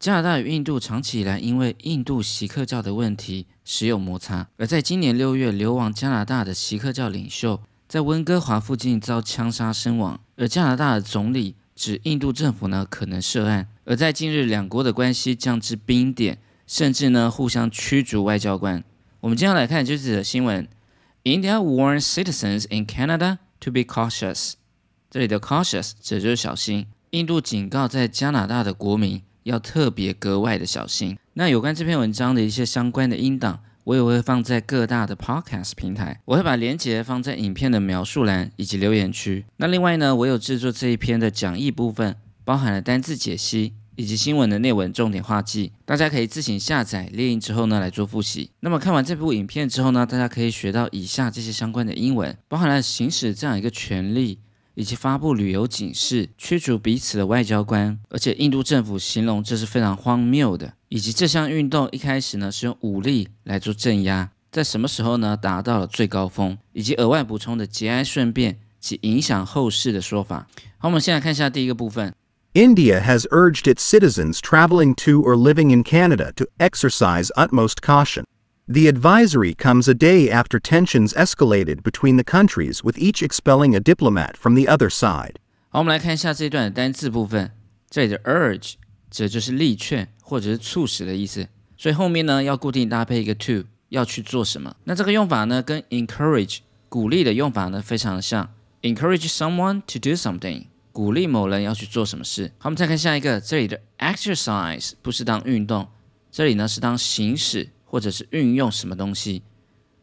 加拿大与印度长期以来因为印度锡克教的问题时有摩擦，而在今年六月，流亡加拿大的锡克教领袖在温哥华附近遭枪杀身亡，而加拿大的总理指印度政府呢可能涉案，而在近日两国的关系降至冰点，甚至呢互相驱逐外交官。我们接下来看这次的新闻：India warns citizens in Canada to be cautious。这里的 cautious 指就是小心。印度警告在加拿大的国民要特别格外的小心。那有关这篇文章的一些相关的音档，我也会放在各大的 podcast 平台，我会把链接放在影片的描述栏以及留言区。那另外呢，我有制作这一篇的讲义部分，包含了单字解析。以及新闻的内文重点画记，大家可以自行下载列印之后呢来做复习。那么看完这部影片之后呢，大家可以学到以下这些相关的英文，包含了行使这样一个权利，以及发布旅游警示、驱逐彼此的外交官。而且印度政府形容这是非常荒谬的，以及这项运动一开始呢是用武力来做镇压，在什么时候呢达到了最高峰，以及额外补充的节哀顺变及影响后世的说法。好，我们先来看一下第一个部分。India has urged its citizens traveling to or living in Canada to exercise utmost caution. The advisory comes a day after tensions escalated between the countries, with each expelling a diplomat from the other side. 好，我们来看一下这一段的单字部分。这里的 urge 指的就是力劝或者是促使的意思，所以后面呢要固定搭配一个 to，要去做什么。那这个用法呢跟 encourage 鼓励的用法呢非常的像，encourage someone to do something。鼓励某人要去做什么事。好，我们再看下一个，这里的 exercise 不是当运动，这里呢是当行使 或者是运用什么东西。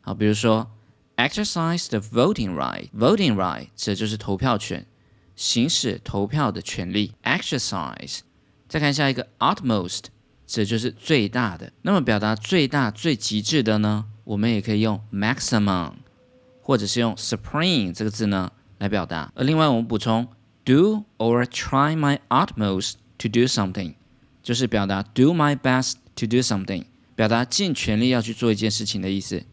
好，比如说 exercise the voting right，voting right 指就是投票权，行使投票的权利。exercise，再看下一个 utmost，指就是最大的。那么表达最大、最极致的呢，我们也可以用 maximum，或者是用 supreme 这个字呢来表达。而另外我们补充。do or try my utmost to do something，就是表达 do my best to do something，表达尽全力要去做一件事情的意思。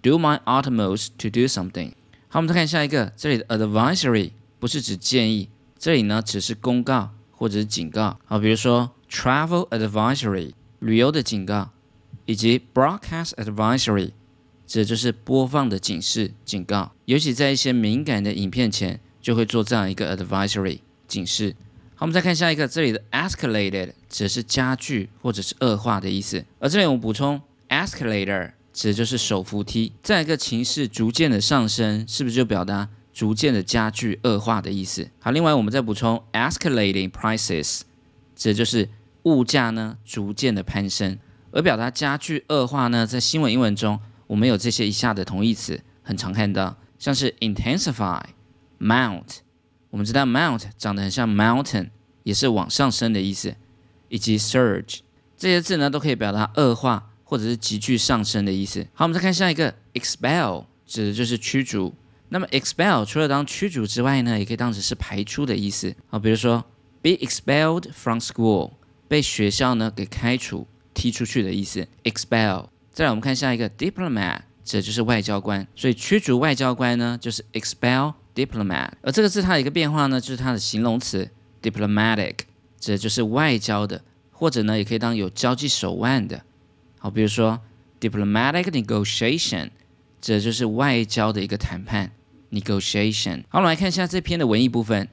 Do my utmost to do something。好，我们再看下一个，这里的 advisory 不是指建议，这里呢只是公告或者是警告。好，比如说 travel advisory 旅游的警告，以及 broadcast advisory 指就是播放的警示警告，尤其在一些敏感的影片前。就会做这样一个 advisory 警示。好，我们再看下一个，这里的 escalated 指的是加剧或者是恶化的意思。而这里我们补充 escalator 指的就是手扶梯。再一个情势逐渐的上升，是不是就表达逐渐的加剧恶化的意思？好，另外我们再补充 escalating prices 指的就是物价呢逐渐的攀升。而表达加剧恶化呢，在新闻英文中，我们有这些以下的同义词，很常看到，像是 intensify。Mount，我们知道 Mount 长得很像 Mountain，也是往上升的意思，以及 Surge 这些字呢，都可以表达恶化或者是急剧上升的意思。好，我们再看下一个 Expel，指的就是驱逐。那么 Expel 除了当驱逐之外呢，也可以当成是排出的意思。好，比如说 Be expelled from school，被学校呢给开除、踢出去的意思。Expel。再来，我们看下一个 Diplomat，指的就是外交官。所以驱逐外交官呢，就是 Expel。diplomat，而这个字它的一个变化呢，就是它的形容词 diplomatic，指的就是外交的，或者呢也可以当有交际手腕的。好，比如说 diplomatic negotiation，指的就是外交的一个谈判 negotiation。好，我们来看一下这篇的文艺部分。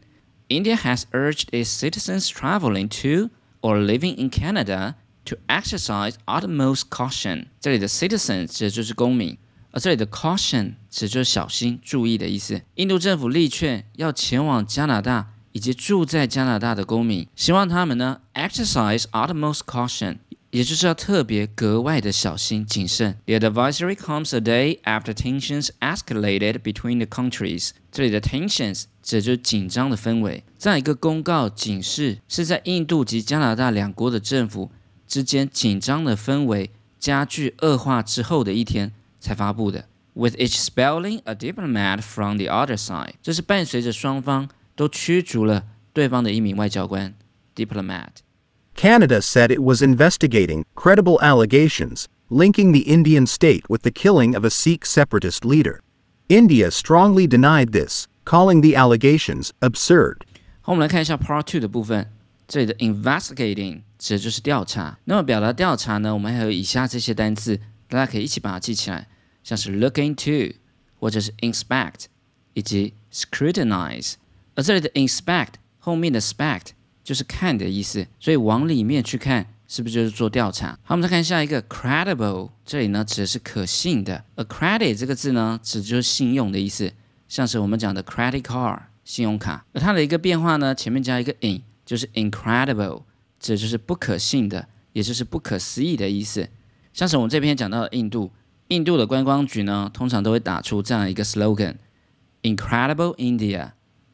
India has urged its citizens traveling to or living in Canada to exercise utmost caution。这里的 citizen 指的就是公民。 而这里的 caution 指就是小心、注意的意思。印度政府力劝要前往加拿大以及住在加拿大的公民，希望他们呢 exercise utmost caution，也就是要特别格外的小心谨慎。The advisory comes a day after tensions escalated between the countries。这里的 tensions 指就是紧张的氛围。这样一个公告警示是在印度及加拿大两国的政府之间紧张的氛围加剧恶化之后的一天。才发布的，with each spelling a diplomat from the other side，这是伴随着双方都驱逐了对方的一名外交官 diplomat。Canada said it was investigating credible allegations linking the Indian state with the killing of a Sikh separatist leader. India strongly denied this, calling the allegations absurd. 好，我们来看一下 Part Two 的部分。这里的 investigating 指的就是调查。那么表达调查呢，我们还有以下这些单词，大家可以一起把它记起来， 像是 look into 或者是 inspect 以及 scrutinize。而这里的 inspect 后面的 spect 就是看的意思，所以往里面去看，是不是就是做调查？好，我们再看下一个 credible，这里呢指的是可信的。a credit 这个字呢，指就是信用的意思，像是我们讲的 credit card 信用卡。而它的一个变化呢，前面加一个 in，就是 incredible，指的就是不可信的，也就是不可思议的意思。像是我们这篇讲到的印度，印度的观光局呢，通常都会打出这样一个 slogan：Incredible India。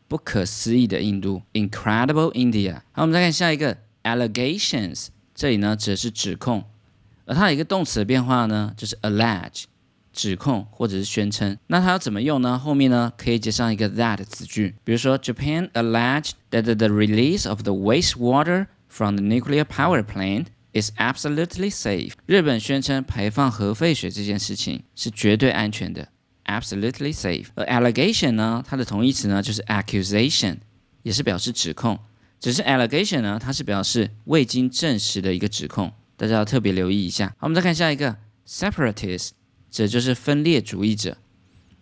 不可思议的印度，Incredible India。好，我们再看下一个，allegations。这里呢指的是指控，而它有一个动词的变化呢，就是 allege，指控或者是宣称。那它要怎么用呢？后面呢可以接上一个 that 子句，比如说 Japan alleged that the release of the wastewater from the nuclear power plant is absolutely safe。日本宣称排放核废水这件事情是绝对安全的。absolutely safe。而 allegation 呢，它的同义词呢就是 accusation，也是表示指控。只是 allegation 呢，它是表示未经证实的一个指控，大家要特别留意一下。好，我们再看下一个 separatist，这就是分裂主义者。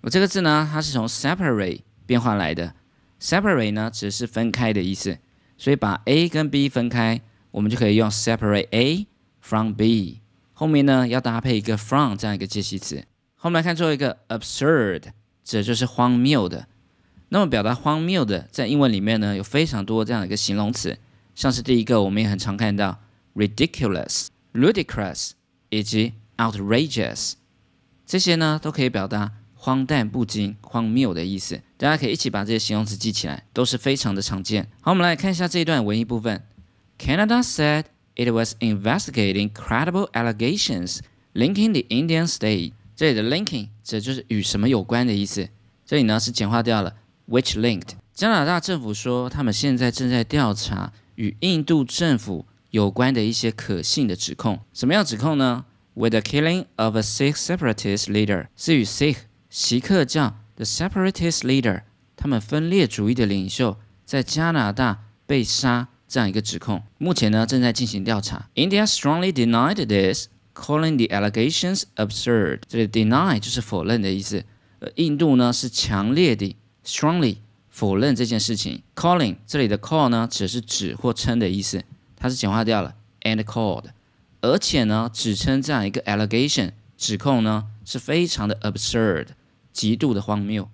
我这个字呢，它是从 separate 变化来的。separate 呢，只是分开的意思，所以把 A 跟 B 分开，我们就可以用 separate A from B。后面呢，要搭配一个 from 这样一个介系词。后面来看最后一个 absurd，指的就是荒谬的。那么表达荒谬的，在英文里面呢，有非常多这样的一个形容词，像是第一个，我们也很常看到 ridiculous、ludicrous 以及 outrageous，这些呢都可以表达荒诞不经、荒谬的意思。大家可以一起把这些形容词记起来，都是非常的常见。好，我们来看一下这一段文艺部分。Canada said it was investigating credible allegations linking the Indian state. 这里的 linking 指就是与什么有关的意思。这里呢是简化掉了 which linked。加拿大政府说，他们现在正在调查与印度政府有关的一些可信的指控。什么样指控呢？With the killing of a Sikh separatist leader，是与 Sikh 锡克教的 separatist leader，他们分裂主义的领袖在加拿大被杀 这样一个指控。目前呢正在进行调查。India strongly denied this。Calling the allegations absurd，这里 deny 就是否认的意思。呃，印度呢是强烈的 strongly 否认这件事情。Calling 这里的 call 呢只是指或称的意思，它是简化掉了 and called。而且呢，指称这样一个 allegation 指控呢是非常的 absurd，极度的荒谬。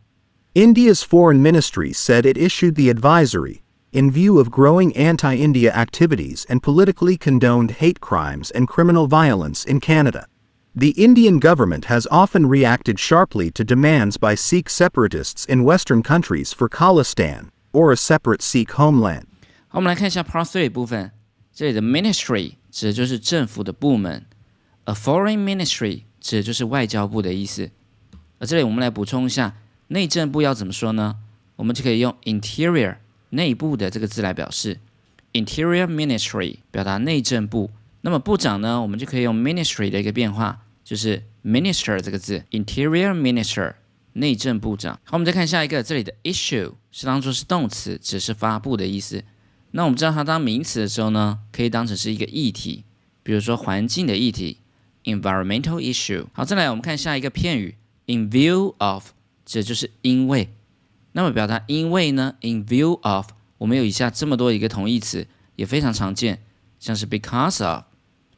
India's foreign ministry said it issued the advisory in view of growing anti India activities and politically condoned hate crimes and criminal violence in Canada. The Indian government has often reacted sharply to demands by Sikh separatists in Western countries for Khalistan, or a separate Sikh homeland. 好，我们来看一下 Part Three 部分，这里的 ministry 指的就是政府的部门，a foreign ministry 指的就是外交部的意思。而这里我们来补充一下，内政部要怎么说呢？我们就可以用 interior 内部的这个字来表示，Interior Ministry 表达内政部。那么部长呢，我们就可以用 Ministry 的一个变化，就是 Minister 这个字，Interior Minister 内政部长。好，我们再看下一个，这里的 Issue 是当做是动词，只是发布的意思。那我们知道它当名词的时候呢，可以当成是一个议题，比如说环境的议题，Environmental Issue。好，再来我们看下一个片语，In view of，这就是因为。那么表达因为呢？In view of，我们有以下这么多一个同义词，也非常常见，像是 because of、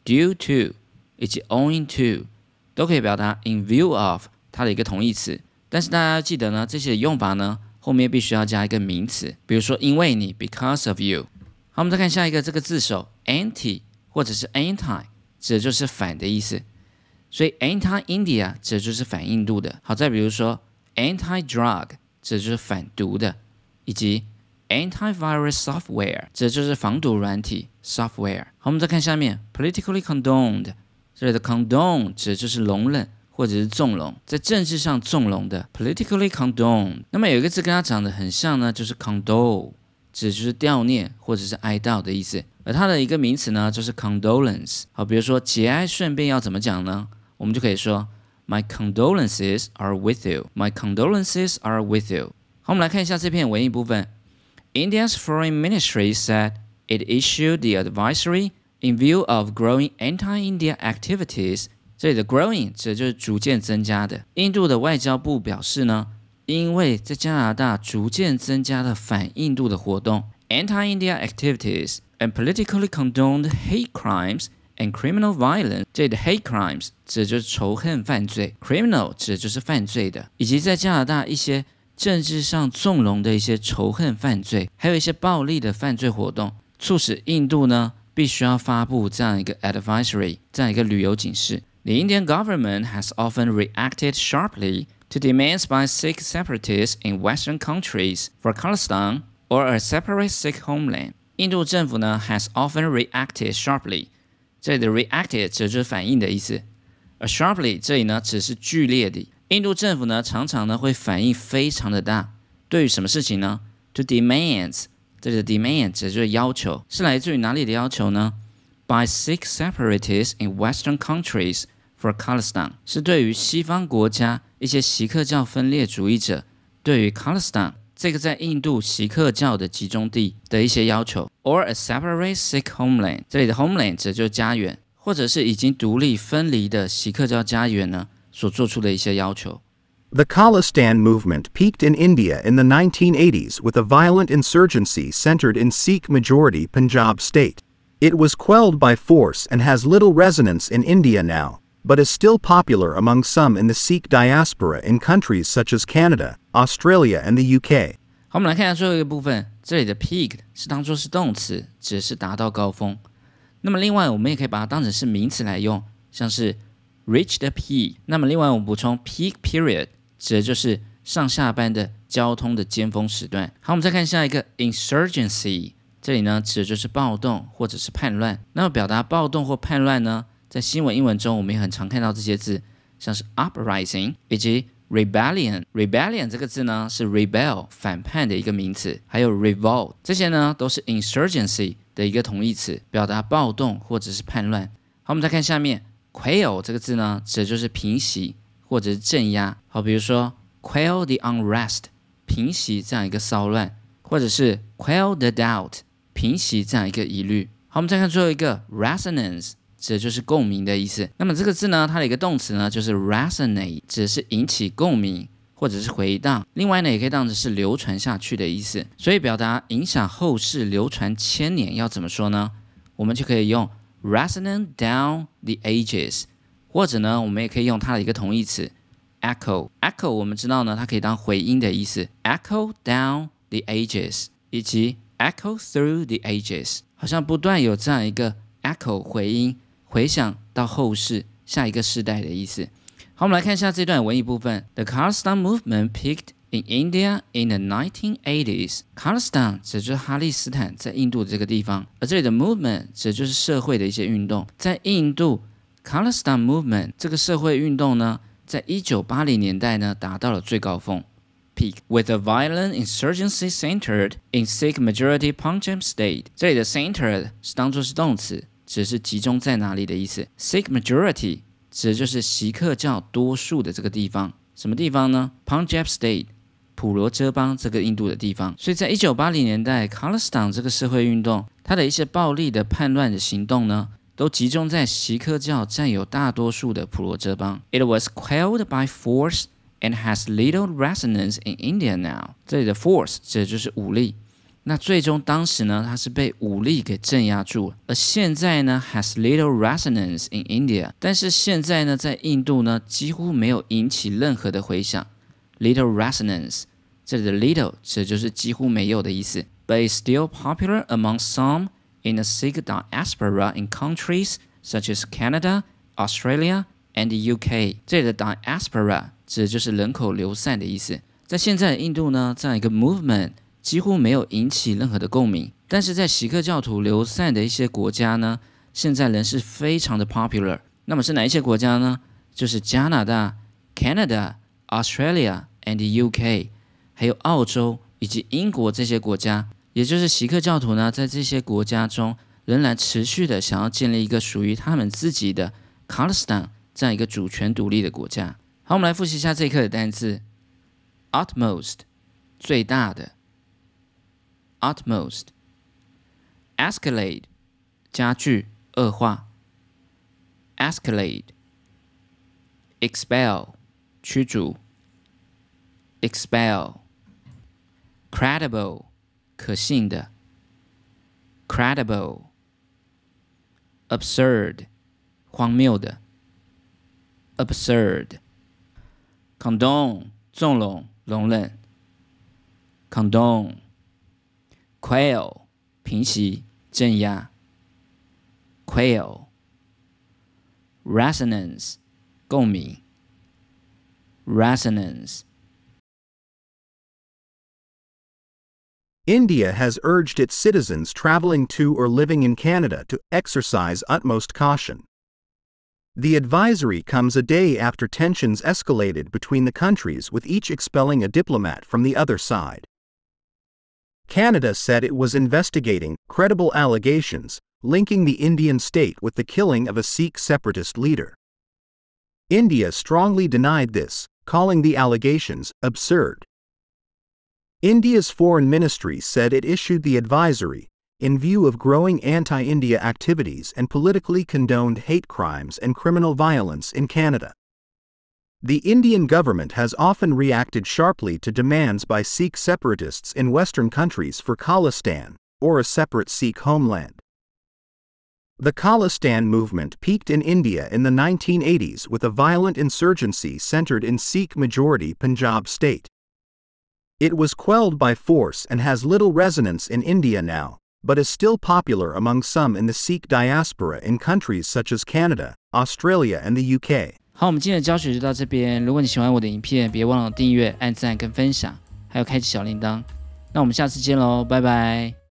due to 以及 owing to，都可以表达 in view of 它的一个同义词。但是大家要记得呢，这些用法呢后面必须要加一个名词，比如说因为你 because of you。好，我们再看下一个这个字首 anti 或者是 anti，指的就是反的意思。所以 anti India 指的就是反印度的。好，再比如说 anti drug。这就是反毒的，以及 antivirus software，这就是防毒软体 software。好，我们再看下面 politically condoned，这里的 condone 指的就是容忍或者是纵容，在政治上纵容的 politically condoned。那么有一个字跟它长得很像呢，就是 condole，指的就是悼念或者是哀悼的意思。而它的一个名词呢，就是 condolence。好，比如说节哀顺变要怎么讲呢？我们就可以说。My condolences are with you. My condolences are with you. 好，我们来看一下这篇文艺部分。India's foreign ministry said it issued the advisory In view of growing anti-India activities，这里的 growing 指的就是逐渐增加的。印度的外交部表示呢，因为在加拿大逐渐增加的反印度的活动，anti-India activities and politically condoned hate crimes and criminal violence，这里的 hate crimes 指的就是仇恨犯罪，criminal 指的就是犯罪的，以及在加拿大一些政治上纵容的一些仇恨犯罪，还有一些暴力的犯罪活动，促使印度呢必须要发布这样一个 advisory，这样一个旅游警示。The Indian government has often reacted sharply to demands by Sikh separatists in Western countries for Khalistan or a separate Sikh homeland. 印度政府呢 has often reacted sharply， 这里的 reacted 指的就是反应的意思，而 sharply 这里呢只是剧烈的。印度政府呢，常常呢会反应非常的大。对于什么事情呢？To demands，这里的 demand 指的就是要求，是来自于哪里的要求呢？By Sikh separatists in Western countries for k a l i s t a n 是对于西方国家一些锡克教分裂主义者对于 k a l i s t a n 这个在印度锡克教的集中地的一些要求。Or a separate Sikh homeland，这里的 homeland 指的就是家园，或者是已经独立分离的锡克教家园呢？所做出的一些要求。The Khalistan movement peaked in India in the 1980s with a violent insurgency centered in Sikh majority Punjab state. It was quelled by force and has little resonance in India now, But is still popular among some in the Sikh diaspora in countries such as Canada, Australia, and the UK. 好，我们来看一下最后一个部分，这里的 peak 是当做是动词，指的是达到高峰。那么另外，我们也可以把它当成是名词来用，像是 reach the peak。那么另外我们补充 peak period，指的就是上下班的交通的尖峰时段。好，我们再看下一个 insurgency，这里呢指的就是暴动或者是叛乱。那么表达暴动或叛乱呢，在新闻英文中我们也很常看到这些字，像是 uprising 以及 rebellion。rebellion 这个字呢是 rebel 反叛的一个名词，还有 revolt 这些呢都是 insurgency 的一个同义词，表达暴动或者是叛乱。好，我们再看下面。quell 这个字呢，指的就是平息或者是镇压。好，比如说 quell the unrest，平息这样一个骚乱，或者是 quell the doubt，平息这样一个疑虑。好，我们再看最后一个 resonance，指的就是共鸣的意思。那么这个字呢，它的一个动词呢，就是 resonate，指的是引起共鸣或者是回荡。另外呢，也可以当成是流传下去的意思。所以表达影响后世、流传千年要怎么说呢？我们就可以用。resonant down the ages，或者呢，我们也可以用它的一个同义词 echo。echo 我们知道呢，它可以当回音的意思，echo down the ages，以及 echo through the ages，好像不断有这样一个 echo 回音回想到后世下一个世代的意思。好，我们来看一下这段文艺部分。The Khalstan movement peaked In India in the 1980s, Khalistan 指就是哈利斯坦，在印度的这个地方。而这里的 movement 指的就是社会的一些运动。在印度，Khalistan movement 这个社会运动呢，在一九八零年代呢，达到了最高峰 peak with a violent insurgency centered in Sikh majority Punjab state。这里的 centered 是当做是动词，指是集中在哪里的意思。Sikh majority 指的就是锡克教多数的这个地方。什么地方呢？Punjab state。普罗遮邦这个印度的地方，所以在一九八零年代，Khalistan 这个社会运动，它的一些暴力的叛乱的行动呢，都集中在锡克教占有大多数的普罗遮邦。It was quelled by force and has little resonance in India now。这里的 force 指的就是武力。那最终当时呢，它是被武力给镇压住了。而现在呢，has little resonance in India。但是现在呢，在印度呢，几乎没有引起任何的回响。little resonance，这里的 little 指的就是几乎没有的意思。But is still popular among some in the Sikh diaspora in countries such as Canada, Australia, and the UK。这里的 diaspora 指的就是人口流散的意思。在现在的印度呢，这样一个 movement 几乎没有引起任何的共鸣。但是在锡克教徒流散的一些国家呢，现在仍是非常的 popular。那么是哪一些国家呢？就是加拿大、Canada。Australia and UK，还有澳洲以及英国这些国家，也就是锡克教徒呢，在这些国家中仍然持续的想要建立一个属于他们自己的 Khalistan 这样一个主权独立的国家。好，我们来复习一下这一课的单词：utmost 最大的 ；utmost escalate 加剧、 恶化；escalate，expel，驱逐；expel，credible，可信的；credible，absurd，荒谬的；absurd，condone，纵容、容忍 ；condone，quail。平息、镇压。Quail。Resonance，共鸣。Resonance。India has urged its citizens traveling to or living in Canada to exercise utmost caution. The advisory comes a day after tensions escalated between the countries, with each expelling a diplomat from the other side. Canada said it was investigating credible allegations linking the Indian state with the killing of a Sikh separatist leader. India strongly denied this, calling the allegations absurd. India's foreign ministry said it issued the advisory in view of growing anti India activities and politically condoned hate crimes and criminal violence in Canada. The Indian government has often reacted sharply to demands by Sikh separatists in Western countries for Khalistan, or a separate Sikh homeland. The Khalistan movement peaked in India in the 1980s with a violent insurgency centered in Sikh majority Punjab state. It was quelled by force and has little resonance in India now, but is still popular among some in the Sikh diaspora in countries such as Canada, Australia, and the UK. 好，我们今天的教学就到这边。如果你喜欢我的影片，别忘了订阅、按赞跟分享，还有开启小铃铛。那我们下次见喽，拜拜。